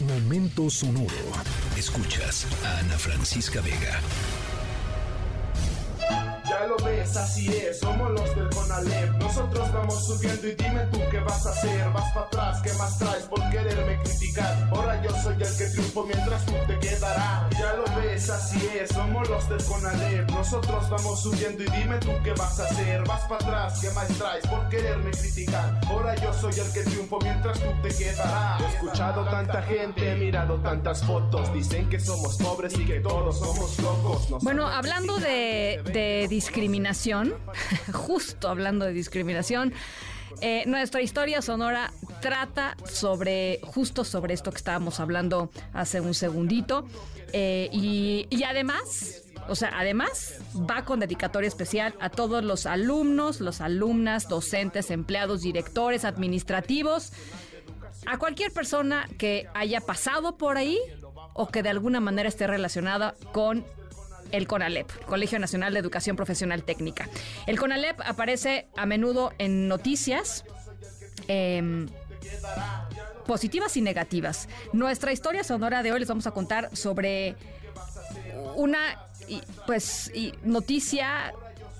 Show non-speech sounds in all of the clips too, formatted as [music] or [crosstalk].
Momento sonoro. Escuchas a Ana Francisca Vega. Ya lo ves, así es, somos los del Conalep. Nosotros vamos subiendo y dime tú qué vas a hacer. Vas para atrás, ¿qué más traes por quererme criticar? Ahora yo soy el que triunfo mientras tú te. Ves, así es, somos los del Conalep. Nosotros vamos subiendo y dime tú qué vas a hacer. Vas para atrás, ¿qué más traes por quererme criticar? Ahora yo soy el que triunfo mientras tú te quedarás. He escuchado tanta gente, he mirado tantas fotos. Dicen que somos pobres y que todos somos locos. No Bueno, hablando de, discriminación, [laughs] justo hablando de discriminación, eh, nuestra historia sonora trata sobre, justo sobre esto que estábamos hablando hace un segundito. eh, y, y además, o sea, además va con dedicatoria especial a todos los alumnos, los alumnas, docentes, empleados, directores, administrativos, a cualquier persona que haya pasado por ahí o que de alguna manera esté relacionada con el CONALEP, Colegio Nacional de Educación Profesional Técnica. El CONALEP aparece a menudo en noticias. em, positivas y negativas. Nuestra historia sonora de hoy les vamos a contar sobre una pues noticia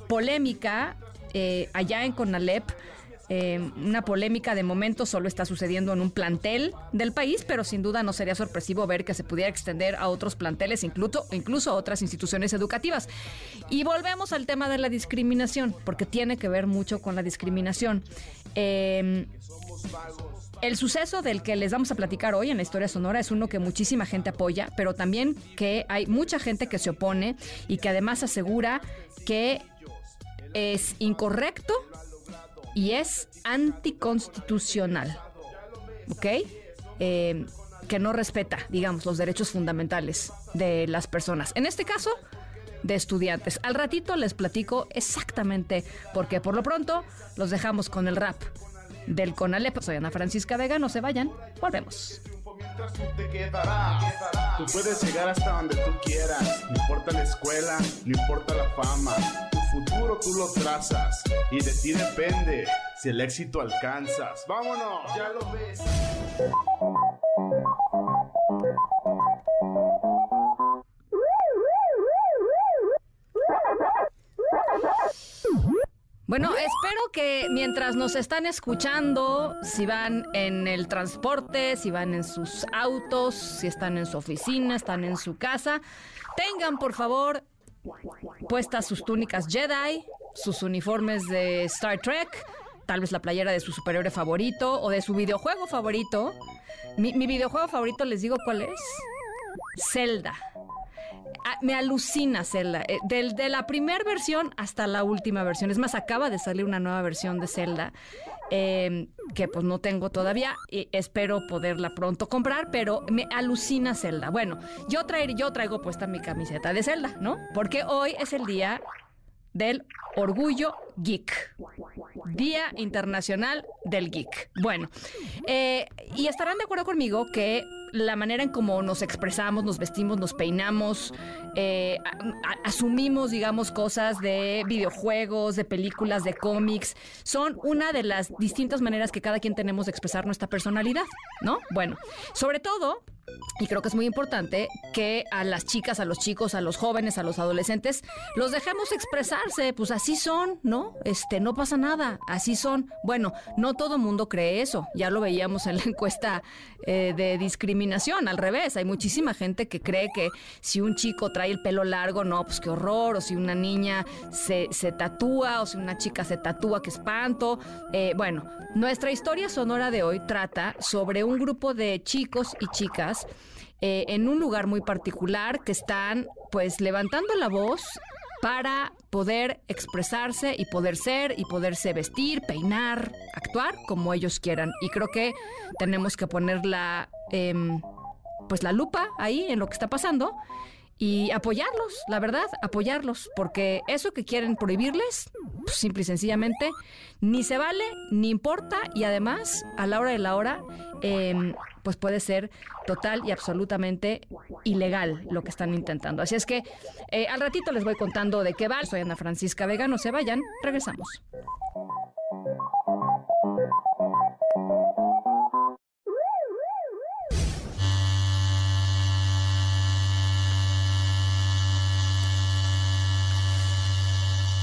polémica eh, allá en Conalep. Eh, una polémica de momento solo está sucediendo en un plantel del país, pero sin duda no sería sorpresivo ver que se pudiera extender a otros planteles, incluso, incluso a otras instituciones educativas. Y volvemos al tema de la discriminación, porque tiene que ver mucho con la discriminación. Eh, el suceso del que les vamos a platicar hoy en la historia sonora es uno que muchísima gente apoya, pero también que hay mucha gente que se opone y que además asegura que es incorrecto y es anticonstitucional. ¿Ok? Eh, que no respeta, digamos, los derechos fundamentales de las personas. En este caso, de estudiantes. Al ratito les platico exactamente por qué. Por lo pronto, los dejamos con el rap del Conalep. Soy Ana Francisca Vega, no se vayan, volvemos. Tú puedes llegar hasta donde tú quieras, no importa la escuela, no importa la fama. Tu futuro tú lo trazas y de ti depende si el éxito alcanzas. Vámonos, ya lo ves. Bueno, espero que mientras nos están escuchando, si van en el transporte, si van en sus autos, si están en su oficina, están en su casa, tengan por favor puestas sus túnicas Jedi, sus uniformes de Star Trek, tal vez la playera de su superhéroe favorito o de su videojuego favorito. Mi, videojuego favorito, les digo cuál es. Zelda. Ah, me alucina Zelda. Eh, del- de la primera versión hasta la última versión. Es más, acaba de salir una nueva versión de Zelda eh, que pues no tengo todavía y espero poderla pronto comprar, pero me alucina Zelda. Bueno, yo, traer, yo traigo puesta mi camiseta de Zelda, ¿no? Porque hoy es el día del orgullo geek. Día Internacional del Geek. Bueno, eh, y estarán de acuerdo conmigo que la manera en cómo nos expresamos, nos vestimos, nos peinamos, eh, asumimos, digamos, cosas de videojuegos, de películas, de cómics, son una de las distintas maneras que cada quien tenemos de expresar nuestra personalidad, ¿no? Bueno, sobre todo, y creo que es muy importante que a las chicas, a los chicos, a los jóvenes, a los adolescentes, los dejemos expresarse, pues así son, ¿no? Este, no pasa nada, así son. Bueno, no todo mundo cree eso, ya lo veíamos en la encuesta eh, de discriminación, al revés, hay muchísima gente que cree que si un chico trae el pelo largo, no, pues qué horror, o si una niña se, se tatúa, o si una chica se tatúa, qué espanto. Eh, bueno, nuestra historia sonora de hoy trata sobre un grupo de chicos y chicas eh, en un lugar muy particular que están pues levantando la voz para poder expresarse y poder ser y poderse vestir, peinar, actuar como ellos quieran. Y creo que tenemos que poner la, em, pues la lupa ahí en lo que está pasando y apoyarlos, la verdad, apoyarlos, porque eso que quieren prohibirles, pues, simple y sencillamente, ni se vale, ni importa, y además, a la hora de la hora, em, pues puede ser total y absolutamente ilegal lo que están intentando. Así es que eh, al ratito les voy contando de qué va. Soy Ana Francisca Vega, no se vayan, regresamos.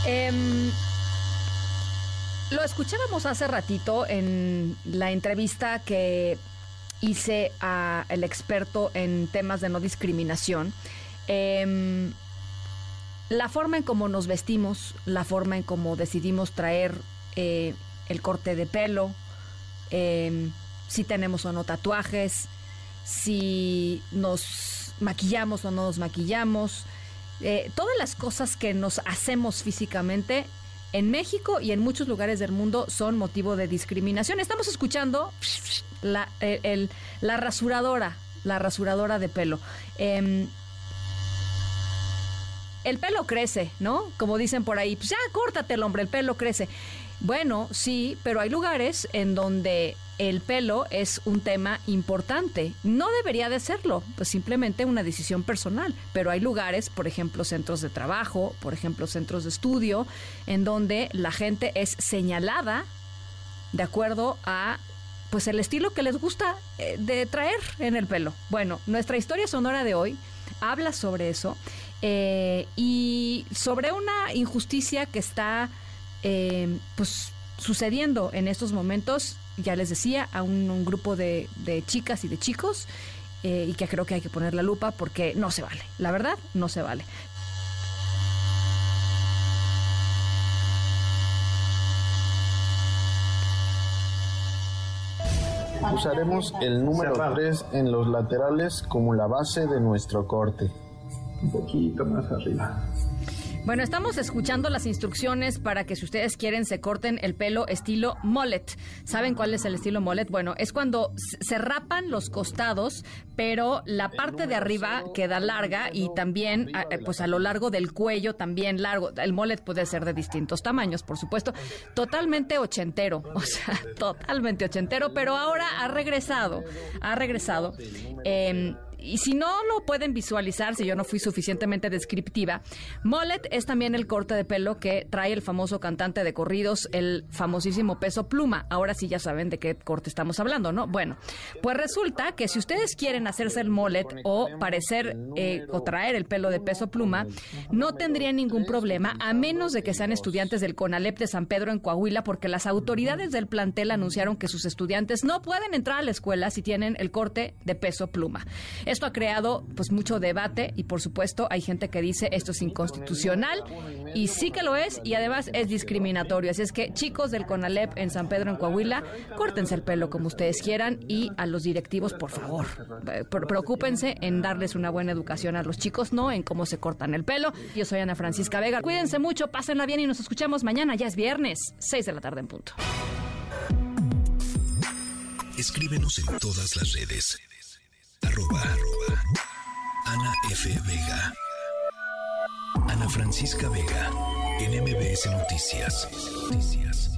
Em, lo escuchábamos hace ratito en la entrevista que hice al experto en temas de no discriminación. Em, la forma en cómo nos vestimos, la forma en cómo decidimos traer eh, el corte de pelo, em, si tenemos o no tatuajes, si nos maquillamos o no nos maquillamos, eh, todas las cosas que nos hacemos físicamente en México y en muchos lugares del mundo son motivo de discriminación. Estamos escuchando la, la rasuradora, la rasuradora de pelo. Em, el pelo crece, ¿no? Como dicen por ahí, pues ya córtate el hombre, el pelo crece. Bueno, sí, pero hay lugares en donde el pelo es un tema importante. No debería de serlo, pues simplemente una decisión personal. Pero hay lugares, por ejemplo, centros de trabajo, por ejemplo, centros de estudio, en donde la gente es señalada de acuerdo a pues el estilo que les gusta eh, de traer en el pelo. Bueno, nuestra historia sonora de hoy habla sobre eso eh, y sobre una injusticia que está eh, pues sucediendo en estos momentos ya les decía, a un, grupo de, chicas y de chicos eh, y que creo que hay que poner la lupa porque no se vale. La verdad, no se vale. Usaremos el número 3 en los laterales como la base de nuestro corte. Un poquito más arriba. Bueno, estamos escuchando las instrucciones para que si ustedes quieren se corten el pelo estilo mullet. ¿Saben cuál es el estilo mullet? Bueno, es cuando se rapan los costados, pero la parte de arriba queda larga y también eh, pues a lo largo del cuello también largo. El mullet puede ser de distintos tamaños, por supuesto. Totalmente ochentero, o sea, [laughs] totalmente ochentero, pero ahora ha regresado, ha regresado. Eh, y si no lo pueden visualizar, si yo no fui suficientemente descriptiva, mullet es también el corte de pelo que trae el famoso cantante de corridos, el famosísimo peso pluma. Ahora sí ya saben de qué corte estamos hablando, ¿no? Bueno, pues resulta que si ustedes quieren hacerse el mullet o parecer eh, o traer el pelo de peso pluma, no tendrían ningún problema a menos de que sean estudiantes del CONALEP de San Pedro en Coahuila, porque las autoridades del plantel anunciaron que sus estudiantes no pueden entrar a la escuela si tienen el corte de peso pluma. Esto ha creado pues mucho debate y por supuesto hay gente que dice esto es inconstitucional y sí que lo es y además es discriminatorio. Así es que chicos del CONALEP en San Pedro en Coahuila, córtense el pelo como ustedes quieran y a los directivos por favor, eh, preocúpense en darles una buena educación a los chicos, no en cómo se cortan el pelo. Yo soy Ana Francisca Vega. Cuídense mucho, pásenla bien y nos escuchamos mañana, ya es viernes, 6 de la tarde en punto. Escríbenos en todas las redes Arroba, F. Vega. Ana Francisca Vega. En MBS Noticias. Noticias.